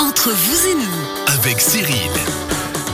Entre vous et nous, avec Cyril.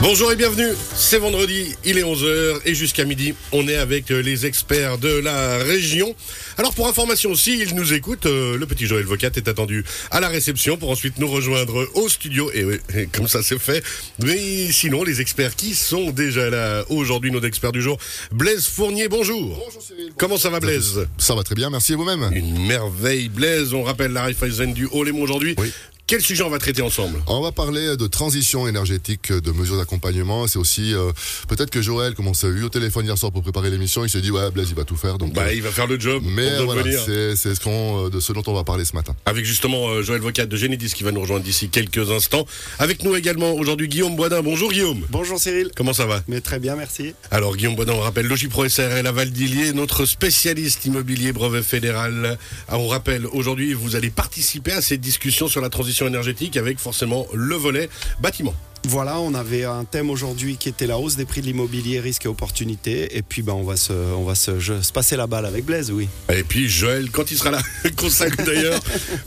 Bonjour et bienvenue, c'est vendredi, il est 11h et jusqu'à midi, on est avec euh, les experts de la région. Alors pour information aussi, ils nous écoutent, euh, le petit Joël Vocat est attendu à la réception pour ensuite nous rejoindre au studio et, oui, et comme ça c'est fait. Mais sinon, les experts qui sont déjà là aujourd'hui, nos experts du jour, Blaise Fournier, bonjour. Bonjour Cyril. Comment ça va Blaise? Ça va très bien, merci et vous-même? Une merveille Blaise, on rappelle la Raiffeisen du Haut-Léman aujourd'hui. Oui. Quel sujet on va traiter ensemble? On va parler de transition énergétique, de mesures d'accompagnement. C'est aussi euh, peut-être que Joël, comme on s'est eu au téléphone hier soir pour préparer l'émission, il s'est dit ouais Blaise il va tout faire. Donc, Bah euh, il va faire le job. mais voilà, c'est c'est ce qu'on, euh, de ce dont on va parler ce matin. Avec justement euh, Joël Vocat de Génédis qui va nous rejoindre d'ici quelques instants. Avec nous également aujourd'hui Guillaume Boisdin. Bonjour Guillaume. Bonjour Cyril. Comment ça va? Mais très bien, merci. Alors Guillaume Boisdin, on rappelle Logipro SRL à Valdilier, notre spécialiste immobilier brevet fédéral. Ah, On rappelle aujourd'hui, vous allez participer à cette discussion sur la transition énergétique avec forcément le volet bâtiment. Voilà, on avait un thème aujourd'hui qui était la hausse des prix de l'immobilier, risques et opportunités. Et puis, ben, on va se, on va se, je- se passer la balle avec Blaise, oui. Et puis Joël, quand il sera là, qu'on d'ailleurs.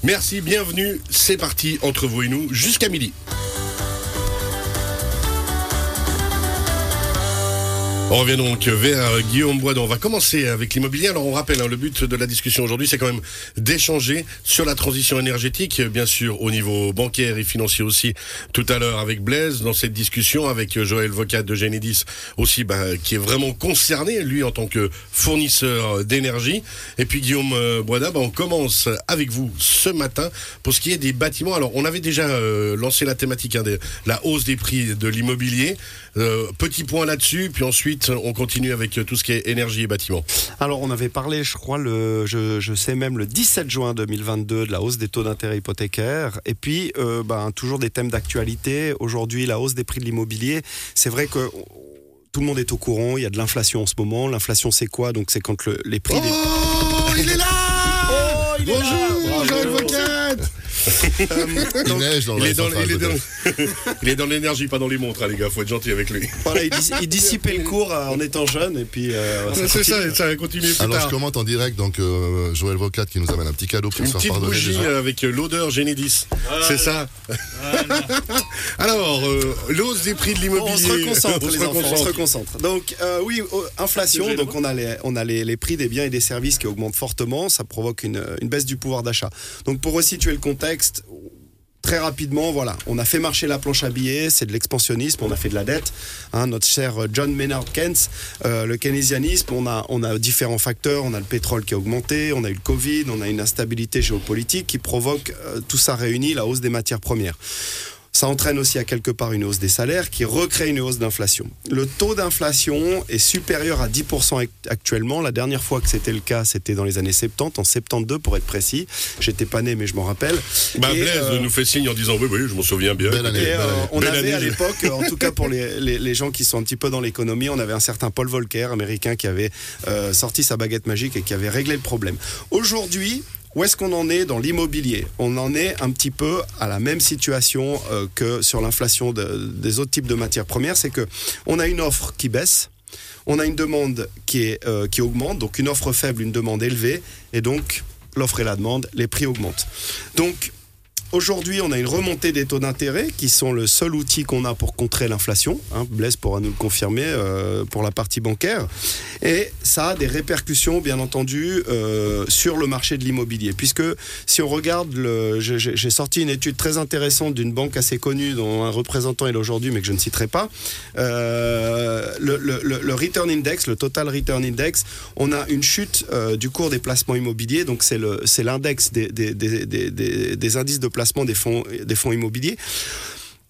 Merci, bienvenue. C'est parti entre vous et nous jusqu'à midi. On revient donc vers Guillaume Boisdon. On va commencer avec l'immobilier. Alors on rappelle, hein, le but de la discussion aujourd'hui, c'est quand même d'échanger sur la transition énergétique, bien sûr au niveau bancaire et financier aussi. Tout à l'heure avec Blaise, dans cette discussion avec Joël Vocat de Genedis aussi, bah, qui est vraiment concerné, lui en tant que fournisseur d'énergie. Et puis Guillaume euh, Boisdin, bah, on commence avec vous ce matin pour ce qui est des bâtiments. Alors on avait déjà euh, lancé la thématique hein, de la hausse des prix de l'immobilier. Euh, petit point là-dessus, puis ensuite on continue avec euh, tout ce qui est énergie et bâtiment. Alors, on avait parlé, je crois, le, je, je sais même le 17 juin 2022 de la hausse des taux d'intérêt hypothécaires. Et puis, euh, ben, toujours des thèmes d'actualité. Aujourd'hui, la hausse des prix de l'immobilier. C'est vrai que tout le monde est au courant. Il y a de l'inflation en ce moment. L'inflation, c'est quoi? Donc, c'est quand le- les prix des Oh, il est là Oh, il est là Bonjour, Bravo. Il neige dans il la est dans, centrale, il est peut-être. dans- il est dans l'énergie, pas dans les montres, hein, les gars. Faut être gentil avec lui. Voilà, il, dis- il dissipait le cours euh, en étant jeune. Et puis, euh, ça C'est ça, continue. ça va continuer plus Alors tard. je commente en direct donc euh, Joël Vocat qui nous amène un petit cadeau pour Une se faire petite pardonner bougie déjà. avec euh, l'odeur Génédis. C'est ça. Alors, euh, l'hausse des prix de l'immobilier. On se reconcentre, On se les enfants, on se reconcentre. reconcentre. Donc, euh, oui, euh, inflation, donc on a, les, on a les, les prix des biens et des services qui augmentent fortement, ça provoque une, une baisse du pouvoir d'achat. Donc, pour resituer le contexte, très rapidement, voilà, on a fait marcher la planche à billets, c'est de l'expansionnisme, on a fait de la dette. Hein, notre cher John Maynard Keynes, euh, le keynésianisme, on a, on a différents facteurs, on a le pétrole qui a augmenté, on a eu le Covid, on a une instabilité géopolitique qui provoque, euh, tout ça réuni, la hausse des matières premières. Ça entraîne aussi à quelque part une hausse des salaires qui recrée une hausse d'inflation. Le taux d'inflation est supérieur à 10% ac- actuellement. La dernière fois que c'était le cas, c'était dans les années 70, en 72 pour être précis. J'étais pas né, mais je m'en rappelle. Bah, Et, Blaise euh, nous fait signe en disant oui, oui, je m'en souviens bien. Belle année. et, euh, belle année. on Belle avait année, à l'époque, en tout cas pour les, les- les gens qui sont un petit peu dans l'économie, on avait un certain Paul Volcker, américain, qui avait euh, sorti sa baguette magique et qui avait réglé le problème. Aujourd'hui, où est-ce qu'on en est dans l'immobilier? On en est un petit peu à la même situation euh, que sur l'inflation de- des autres types de matières premières, c'est que on a une offre qui baisse. On a une demande qui, euh, augmente, donc une offre faible, une demande élevée, et donc l'offre et la demande, les prix augmentent. Aujourd'hui, on a une remontée des taux d'intérêt qui sont le seul outil qu'on a pour contrer l'inflation. Hein, Blaise pourra nous le confirmer euh, pour la partie bancaire. Et ça a des répercussions, bien entendu, euh, sur le marché de l'immobilier. Puisque si on regarde, j'ai- sorti une étude très intéressante d'une banque assez connue dont un représentant est aujourd'hui, mais que je ne citerai pas. Euh, le, Return Index, le Total Return Index, on a une chute du cours des placements immobiliers. Donc c'est l'index des indices de placement des fonds, immobiliers.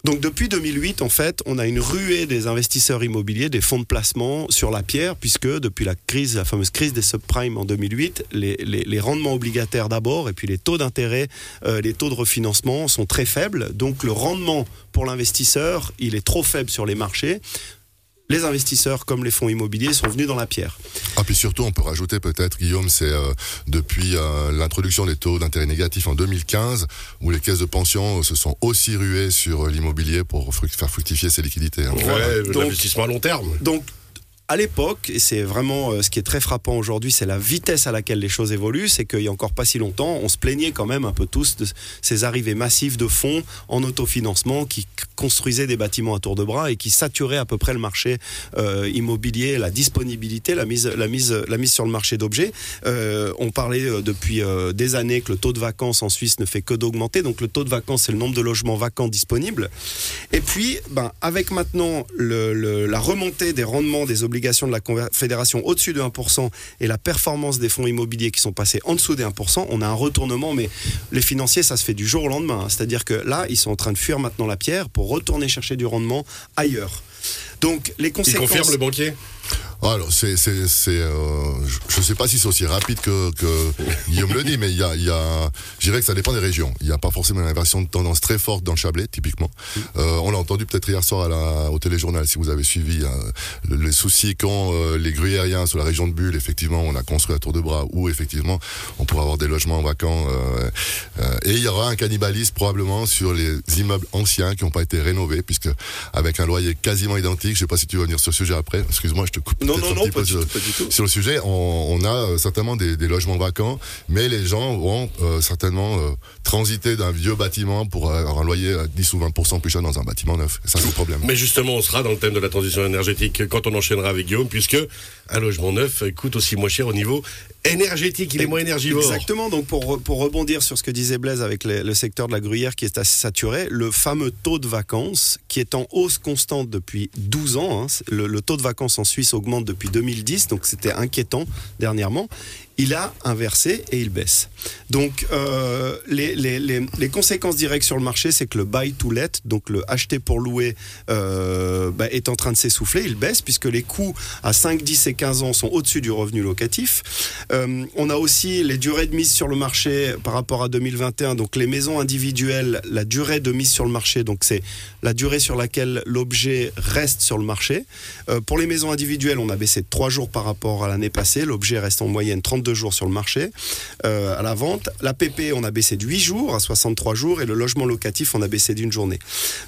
Donc depuis 2008, en fait, on a une ruée des investisseurs immobiliers, des fonds de placement sur la pierre, puisque depuis la crise, la fameuse crise des subprimes en 2008, les, les- les rendements obligataires d'abord, et puis les taux d'intérêt, euh, les taux de refinancement sont très faibles. Donc le rendement pour l'investisseur, il est trop faible sur les marchés. Les investisseurs, comme les fonds immobiliers, sont venus dans la pierre. Ah, puis surtout, on peut rajouter peut-être, Guillaume, c'est euh, depuis euh, l'introduction des taux d'intérêt négatifs en 2015, où les caisses de pension euh, se sont aussi ruées sur euh, l'immobilier pour fruct- faire fructifier ces liquidités. hein. Ouais, Donc- l'investissement à long terme. Donc, à l'époque, et c'est vraiment euh, ce qui est très frappant aujourd'hui, c'est la vitesse à laquelle les choses évoluent. C'est qu'il y a encore pas si longtemps, on se plaignait quand même un peu tous de ces arrivées massives de fonds en autofinancement qui construisaient des bâtiments à tour de bras et qui saturaient à peu près le marché euh, immobilier, la disponibilité, la mise, sur le marché d'objets. Euh, on parlait depuis des années que le taux de vacances en Suisse ne fait que d'augmenter. Donc le taux de vacances, c'est le nombre de logements vacants disponibles. Et puis, ben, avec maintenant la remontée des rendements des obligations de la Confédération au-dessus de 1% et la performance des fonds immobiliers qui sont passés en dessous des 1%, on a un retournement. Mais les financiers, ça se fait du jour au lendemain. Hein. C'est-à-dire que là, ils sont en train de fuir maintenant la pierre pour retourner chercher du rendement ailleurs. Donc les conséquences. Il confirme le banquier? Alors, c'est, c'est, c'est, euh, je ne sais pas si c'est aussi rapide que, que Guillaume le dit, mais il y a, y a, je dirais que ça dépend des régions. Il n'y a pas forcément une inversion de tendance très forte dans le Chablais, typiquement. Euh, on l'a entendu peut-être hier soir à la, au téléjournal, si vous avez suivi euh, les soucis qu'ont euh, les gruyériens sur la région de Bulle. Effectivement, on a construit à tour de bras où effectivement on pourra avoir des logements vacants. Euh, euh, et il y aura un cannibalisme probablement sur les immeubles anciens qui n'ont pas été rénovés, puisque avec un loyer quasiment identique, je sais pas si tu veux venir sur ce sujet après. Excuse-moi, je te coupe. Non, non, pas du, pas du, tout. Sur le sujet, on, on a euh, certainement des, des, logements vacants, mais les gens vont euh, certainement euh, transiter d'un vieux bâtiment pour avoir un loyer à 10 ou 20% plus cher dans un bâtiment neuf. Ça, c'est le problème. Mais justement, on sera dans le thème de la transition énergétique quand on enchaînera avec Guillaume, puisque un logement neuf coûte aussi moins cher au niveau énergétique, il est moins énergivore. Exactement, donc pour, pour rebondir sur ce que disait Blaise avec les, le secteur de la gruyère qui est assez saturé, le fameux taux de vacances qui est en hausse constante depuis 12 ans, hein, le, le, taux de vacances en Suisse augmente depuis 2010, donc c'était inquiétant dernièrement, il a inversé et il baisse. Donc euh, les, les, les, conséquences directes sur le marché, c'est que le buy to let, donc le acheter pour louer, euh, bah, est en train de s'essouffler, il baisse puisque les coûts à 5, 10 et 15 ans sont au-dessus du revenu locatif. Euh, on a aussi les durées de mise sur le marché par rapport à 2021, donc les maisons individuelles, la durée de mise sur le marché, donc c'est la durée sur laquelle l'objet reste sur le marché. Pour les maisons individuelles, on a baissé de 3 jours par rapport à l'année passée, l'objet reste en moyenne 32 jours sur le marché euh, à la vente. La PP, on a baissé de 8 jours à 63 jours et le logement locatif, on a baissé d'une journée.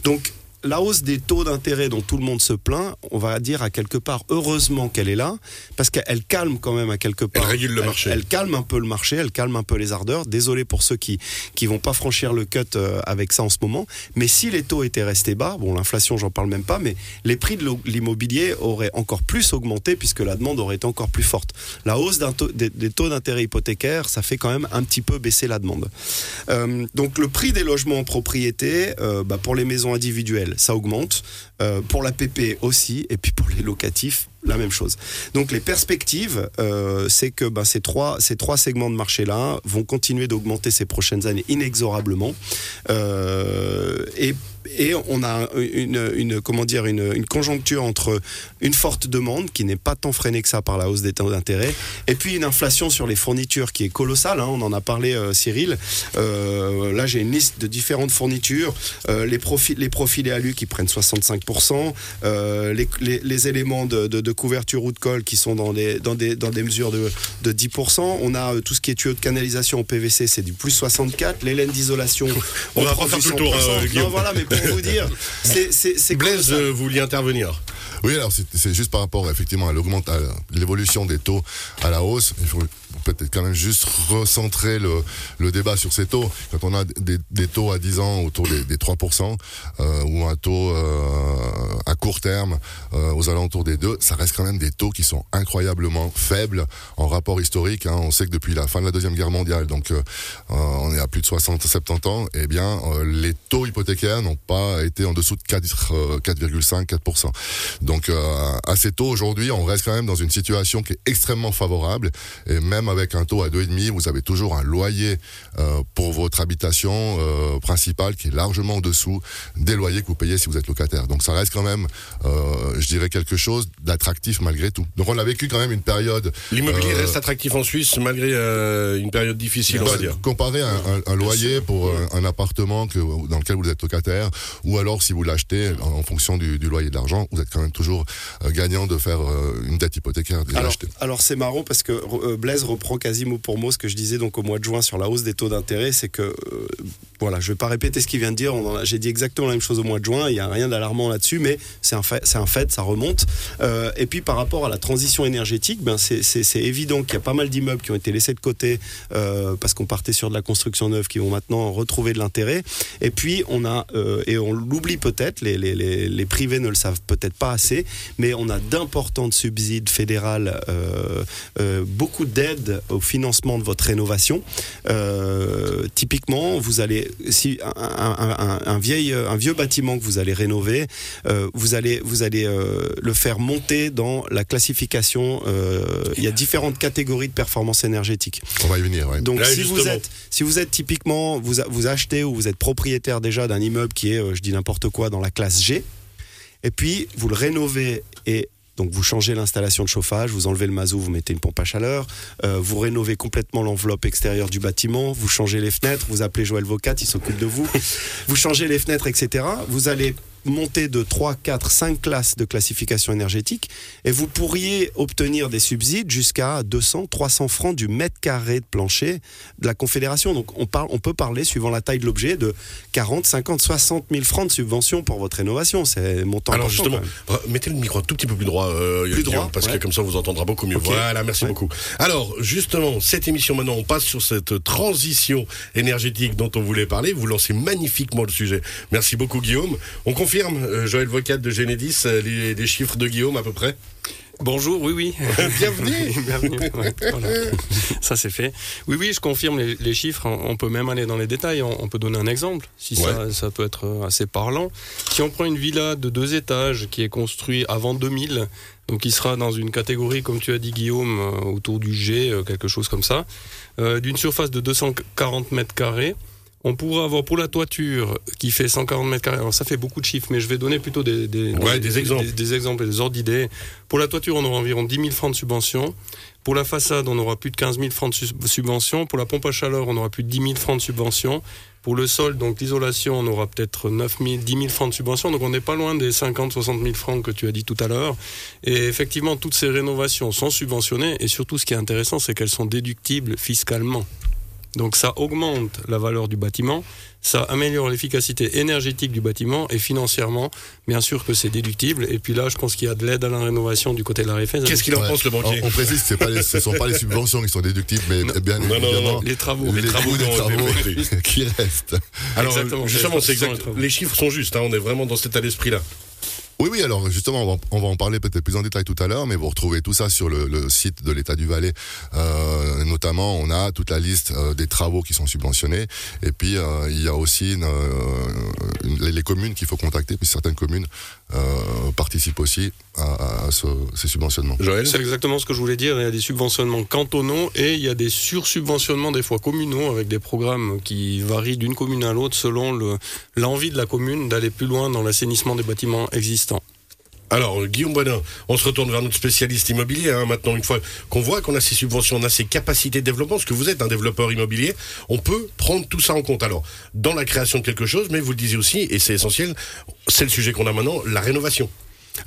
Donc, la hausse des taux d'intérêt dont tout le monde se plaint, on va dire à quelque part heureusement qu'elle est là, parce qu'elle calme quand même à quelque part. Elle régule le marché. Elle, calme un peu le marché, elle calme un peu les ardeurs. Désolé pour ceux qui qui vont pas franchir le cut euh, avec ça en ce moment. Mais si les taux étaient restés bas, bon l'inflation j'en parle même pas, mais les prix de l'immobilier auraient encore plus augmenté puisque la demande aurait été encore plus forte. La hausse taux, des, des, taux d'intérêt hypothécaires, ça fait quand même un petit peu baisser la demande. Euh, donc le prix des logements en propriété, euh, bah, pour les maisons individuelles ça augmente. Euh, pour la PP aussi, et puis pour les locatifs, la même chose. Donc les perspectives, euh, c'est que ben, ces, trois, ces trois segments de marché-là vont continuer d'augmenter ces prochaines années inexorablement. Euh, et et on a une, une comment dire une, une, conjoncture entre une forte demande qui n'est pas tant freinée que ça par la hausse des taux d'intérêt et puis une inflation sur les fournitures qui est colossale hein, on en a parlé euh, Cyril. Euh, là j'ai une liste de différentes fournitures euh, les profils les profils alu qui prennent 65% les, les, les, éléments de, de, de, couverture ou de colle qui sont dans des dans des dans des mesures de, de 10% on a tout ce qui est tuyau de canalisation au PVC c'est du plus 64 les laines d'isolation on, va tout le tour non, voilà mais pour vous dire, c'est Blaise, euh, vouliez intervenir oui, alors c'est juste par rapport effectivement à l'évolution des taux à la hausse. Il faut peut-être quand même juste recentrer le, le, débat sur ces taux. Quand on a des, des taux à 10 ans autour des, des 3% euh, ou un taux euh, à court terme euh, aux alentours des 2, ça reste quand même des taux qui sont incroyablement faibles en rapport historique. Hein. On sait que depuis la fin de la Deuxième Guerre mondiale, donc euh, on est à plus de 60-70 ans, eh bien euh, les taux hypothécaires n'ont pas été en dessous de 4,5-4%. Donc à ces taux aujourd'hui, on reste quand même dans une situation qui est extrêmement favorable et même avec un taux à 2,5, vous avez toujours un loyer euh, pour votre habitation euh, principale qui est largement en dessous des loyers que vous payez si vous êtes locataire. Donc ça reste quand même, euh, je dirais, quelque chose d'attractif malgré tout. Donc on a vécu quand même une période... L'immobilier reste attractif en Suisse malgré une période difficile, on va dire. Comparer un, un, un loyer pour un, un, appartement que, dans lequel vous êtes locataire, ou alors si vous l'achetez en, en, fonction du, du loyer de l'argent, vous êtes quand même toujours euh, gagnant de faire euh, une dette hypothécaire déjà Alors, achetée. alors c'est marrant parce que euh, Blaise reprend quasi mot pour mot ce que je disais donc au mois de juin sur la hausse des taux d'intérêt. C'est que, euh, voilà, je vais pas répéter ce qu'il vient de dire. J'ai dit exactement la même chose au mois de juin. Il n'y a rien d'alarmant là-dessus, mais c'est un fait, c'est un fait, ça remonte. Euh, et puis par rapport à la transition énergétique, ben c'est- évident qu'il y a pas mal d'immeubles qui ont été laissés de côté euh, parce qu'on partait sur de la construction neuve qui vont maintenant retrouver de l'intérêt. Et puis on a, et on l'oublie peut-être, les, les, les, les privés ne le savent peut-être pas mais on a d'importantes subsides fédérales, euh, euh, beaucoup d'aides au financement de votre rénovation. Euh, typiquement, vous allez, si un, un- un- un vieil, un vieux bâtiment que vous allez rénover, euh, vous allez, vous allez euh, le faire monter dans la classification. euh, il y a différentes catégories de performance énergétique. On va y venir, ouais. Donc si vous êtes si vous êtes typiquement vous a- vous achetez ou vous êtes propriétaire déjà d'un immeuble qui est euh, je dis n'importe quoi dans la classe G et puis vous le rénovez et donc vous changez l'installation de chauffage, vous enlevez le mazout, vous mettez une pompe à chaleur, euh, vous rénovez complètement l'enveloppe extérieure du bâtiment, vous changez les fenêtres, vous appelez Joël Vocat, il s'occupe de vous, vous changez les fenêtres, etc. Vous allez monter de 3, 4, 5 classes de classification énergétique et vous pourriez obtenir des subsides jusqu'à 200, 300 francs du mètre carré de plancher de la Confédération. Donc on, parle, on peut parler, suivant la taille de l'objet, de 40, 50, 60 000 francs de subvention pour votre rénovation. C'est montant Alors important, justement, mettez le micro un tout petit peu plus droit, euh, Plus droit, parce que comme ça on vous entendra beaucoup mieux. Voilà, merci Ouais. beaucoup. Alors justement, cette émission maintenant, on passe sur cette transition énergétique dont on voulait parler. Vous lancez magnifiquement le sujet. Merci beaucoup Guillaume. On confirme, euh, Joël Vocat de Génédis, euh, les, les chiffres de Guillaume à peu près. Bonjour, oui, oui. Bienvenue. Bienvenue. ouais, voilà. Ça, c'est fait. Oui, oui, je confirme les, les chiffres. On peut même aller dans les détails. On, on peut donner un exemple, si ça, ça peut être euh, assez parlant. Si on prend une villa de deux étages qui est construite avant 2000, donc qui sera dans une catégorie, comme tu as dit, Guillaume, euh, autour du G, euh, quelque chose comme ça, euh, d'une surface de 240 mètres carrés. On pourra avoir pour la toiture qui fait 140 mètres carrés. Alors ça fait beaucoup de chiffres, mais je vais donner plutôt des, des, Ouais, des exemples. Des, exemples et des ordres d'idées. Pour la toiture, on aura environ 10 000 francs de subvention. Pour la façade, on aura plus de 15 000 francs de su- subvention. Pour la pompe à chaleur, on aura plus de 10 000 francs de subvention. Pour le sol, donc l'isolation, on aura peut-être 9 000, 10 000 francs de subvention. Donc on n'est pas loin des 50, 60 000 francs que tu as dit tout à l'heure. Et effectivement, toutes ces rénovations sont subventionnées. Et surtout, ce qui est intéressant, c'est qu'elles sont déductibles fiscalement. Donc ça augmente la valeur du bâtiment, ça améliore l'efficacité énergétique du bâtiment et financièrement, bien sûr que c'est déductible. Et puis là, je pense qu'il y a de l'aide à la rénovation du côté de la RFS. Qu'est-ce qu'il en Ouais. pense le banquier On, on précise que c'est pas les- ce ne sont pas les subventions qui sont déductibles, mais Non. bien Non, non, non, évidemment non. Les travaux. les, les travaux des travaux qui restent. Alors Exactement, justement, exact. les chiffres sont justes. hein, on est vraiment dans cet état d'esprit-là. Oui, oui, alors justement, on va, on va en parler peut-être plus en détail tout à l'heure, mais vous retrouvez tout ça sur le, le site de l'État du Valais. Euh, notamment, on a toute la liste euh, des travaux qui sont subventionnés, et puis euh, il y a aussi une, une- les, communes qu'il faut contacter, puis certaines communes euh, participent aussi à, à ce- ces subventionnements. Joël C'est exactement ce que je voulais dire. Il y a des subventionnements cantonaux et il y a des sursubventionnements des fois communaux avec des programmes qui varient d'une commune à l'autre selon le- l'envie de la commune d'aller plus loin dans l'assainissement des bâtiments existants. Alors, Guillaume Bonin, on se retourne vers notre spécialiste immobilier. hein, maintenant, une fois qu'on voit qu'on a ces subventions, on a ces capacités de développement, parce que vous êtes un développeur immobilier, on peut prendre tout ça en compte. Alors, dans la création de quelque chose, mais vous le disiez aussi, et c'est essentiel, c'est le sujet qu'on a maintenant, la rénovation,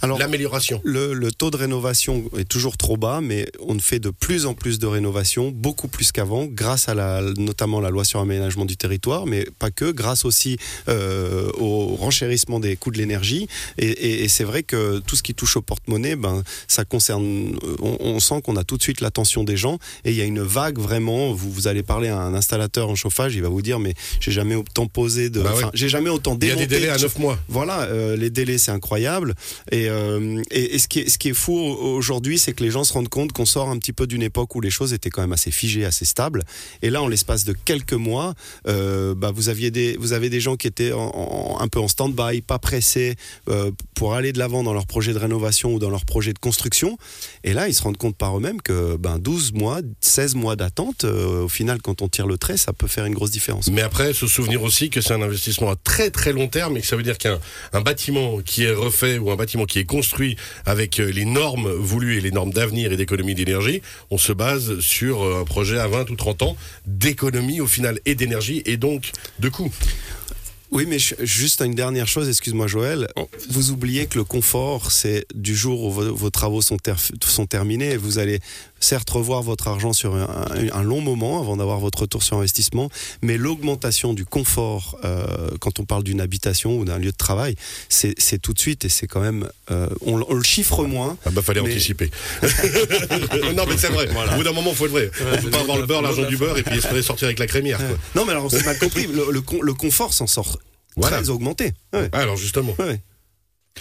l'amélioration. le, le taux de rénovation est toujours trop bas, mais on fait de plus en plus de rénovations, beaucoup plus qu'avant, grâce à la, notamment la loi sur l'aménagement du territoire, mais pas que, grâce aussi euh, au renchérissement des coûts de l'énergie. Et, et- et c'est vrai que tout ce qui touche au porte-monnaie, ben, ça concerne. On, on sent qu'on a tout de suite l'attention des gens, et il y a une vague vraiment. Vous, vous allez parler à un installateur en chauffage, il va vous dire, mais j'ai jamais autant posé de. Bah ouais. J'ai jamais autant Il y a des démonté délais à 9 mois. voilà, euh, les délais, c'est incroyable. Et, euh, et, ce, qui est, fou au- aujourd'hui, c'est que les gens se rendent compte qu'on sort un petit peu d'une époque où les choses étaient quand même assez figées, assez stables. Et là, en l'espace de quelques mois, euh, bah, vous, aviez des, vous avez des gens qui étaient en- en- un peu en stand-by, pas pressés euh, pour aller de l'avant dans leur projet de rénovation ou dans leur projet de construction. Et là, ils se rendent compte par eux-mêmes que ben, 12 mois, 16 mois d'attente, au final, quand on tire le trait, ça peut faire une grosse différence. Mais après, se souvenir aussi que c'est un investissement à très très long terme et que ça veut dire qu'un un bâtiment qui est refait ou un bâtiment qui est construit avec euh, les normes voulues et les normes d'avenir et d'économie d'énergie, on se base sur euh, un projet à 20 ou 30 ans d'économie au final et d'énergie et donc de coût. Oui, mais juste une dernière chose, excuse-moi Joël. Oh. Vous oubliez que le confort, c'est du jour où vos, vos travaux sont, ter- sont terminés. Vous allez certes revoir votre argent sur un, long moment avant d'avoir votre retour sur investissement, mais l'augmentation du confort, euh, quand on parle d'une habitation ou d'un lieu de travail, c'est c'est tout de suite et c'est quand même, euh, on, on le chiffre moins. Ah bah fallait Mais- anticiper. non mais c'est vrai. Au bout d'un moment, faut être vrai. On peut pas avoir le beurre, l'argent du beurre et puis espérer sortir avec la crémière. Quoi. Non, mais alors on s'est mal compris. Le, le con- le confort s'en sort Voilà. très augmenté. Ouais, Ah, alors justement, ouais.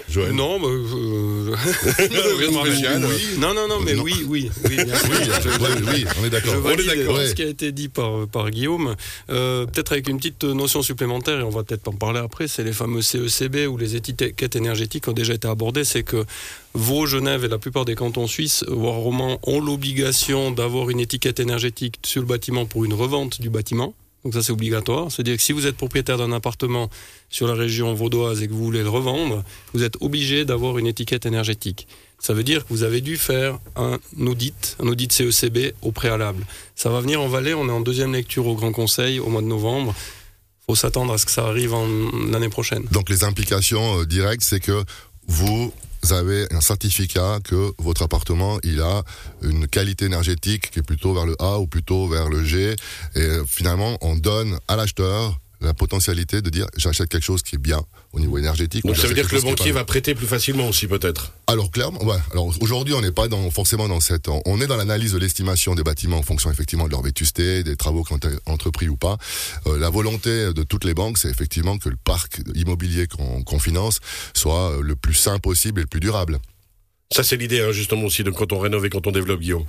Joël. Non, bah, euh, spécial. oui. non, non, non, mais Non. oui, oui, oui, bien sûr. Oui, oui, oui, on est Je d'accord. valide d'accord. ce qui a été dit par, par Guillaume. Euh, peut-être avec une petite notion supplémentaire, et on va peut-être en parler après, c'est les fameux CECB ou les étiquettes énergétiques ont déjà été abordées. C'est que Vaud, Genève et la plupart des cantons suisses, voire romans, ont l'obligation d'avoir une étiquette énergétique sur le bâtiment pour une revente du bâtiment. Donc ça c'est obligatoire. C'est-à-dire que si vous êtes propriétaire d'un appartement sur la région vaudoise et que vous voulez le revendre, vous êtes obligé d'avoir une étiquette énergétique. Ça veut dire que vous avez dû faire un audit, un audit CECB au préalable. Ça va venir en Valais, on est en deuxième lecture au Grand Conseil au mois de novembre. faut s'attendre à ce que ça arrive l'année prochaine. Donc les implications euh, directes, c'est que vous avez un certificat que votre appartement, a une qualité énergétique qui est plutôt vers le A ou plutôt vers le G. Et euh, finalement, on donne à l'acheteur la potentialité de dire j'achète quelque chose qui est bien au niveau énergétique. Donc ça veut dire que le banquier va prêter plus facilement aussi peut-être. alors clairement, ouais. Alors aujourd'hui, on n'est pas dans, forcément dans cette. On est dans l'analyse de l'estimation des bâtiments en fonction effectivement de leur vétusté, des travaux qui ont été entrepris ou pas. Euh, la volonté de toutes les banques, c'est effectivement que le parc immobilier qu'on finance soit le plus sain possible et le plus durable. Ça c'est l'idée hein, justement aussi de quand on rénove et quand on développe Guillaume.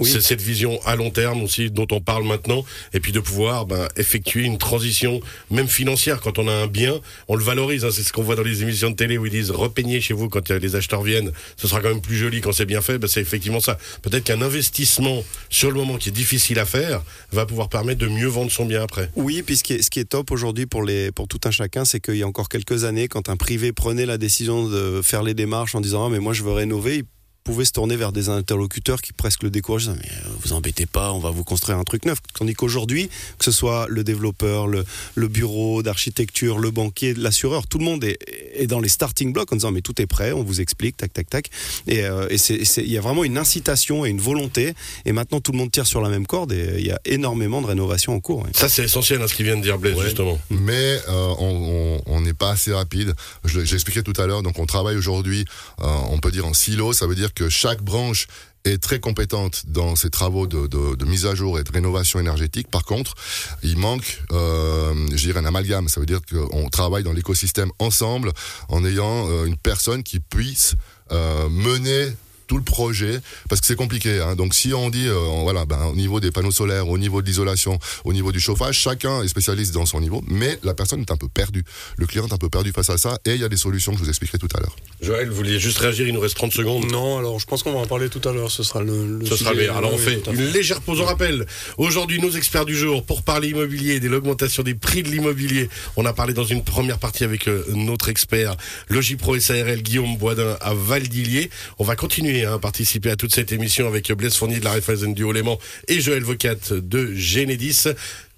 Oui. C'est cette vision à long terme aussi dont on parle maintenant et puis de pouvoir ben, effectuer une transition même financière quand on a un bien, on le valorise. hein. c'est ce qu'on voit dans les émissions de télé où ils disent repeignez chez vous quand les acheteurs viennent. Ce sera quand même plus joli quand c'est bien fait. Ben, c'est effectivement ça. Peut-être qu'un investissement sur le moment qui est difficile à faire va pouvoir permettre de mieux vendre son bien après. Oui, puis ce qui est, ce qui est top aujourd'hui pour, les, pour tout un chacun, c'est qu'il y a encore quelques années, quand un privé prenait la décision de faire les démarches en disant ah, mais moi je veux rénover, il pouvait se tourner vers des interlocuteurs qui presque le décourageaient. Mais euh, vous embêtez pas, on va vous construire un truc neuf. Tandis qu'aujourd'hui, que ce soit le développeur, le, le bureau d'architecture, le banquier, l'assureur, tout le monde est, est dans les starting blocks en disant mais tout est prêt, on vous explique, tac, tac, tac. Et, euh, il y a vraiment une incitation et une volonté. Et maintenant, tout le monde tire sur la même corde et il y a énormément de rénovations en cours. Ça c'est essentiel hein, ce qu'il vient de dire Blaise justement. Mais euh, on- n'est pas assez rapide. Je expliqué tout à l'heure. Donc on travaille aujourd'hui, euh, on peut dire en silo. Ça veut dire que chaque branche est très compétente dans ses travaux de, mise à jour et de rénovation énergétique. Par contre, il manque, euh, je dirais, un amalgame. Ça veut dire qu'on travaille dans l'écosystème ensemble en ayant euh, une personne qui puisse euh, mener tout le projet parce que c'est compliqué hein. donc si on dit euh, voilà ben, au niveau des panneaux solaires au niveau de l'isolation au niveau du chauffage chacun est spécialiste dans son niveau mais la personne est un peu perdue le client est un peu perdu face à ça et il y a des solutions que je vous expliquerai tout à l'heure Joël, vous vouliez juste réagir, il nous reste 30 secondes. Non, alors je pense qu'on va en parler tout à l'heure. Ce sera le. le Ce sera meilleur. Alors on fait. une légère pause. On rappelle aujourd'hui nos experts du jour pour parler immobilier, de l'augmentation des prix de l'immobilier. On a parlé dans une première partie avec euh, notre expert Logipro SARL Guillaume Boisdin à Valdillier. On va continuer hein, à participer à toute cette émission avec Blaise Fournier de la Raiffeisen du Haut-Léman et Joël Vocat de Genedis.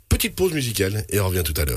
Petite pause musicale et on revient tout à l'heure.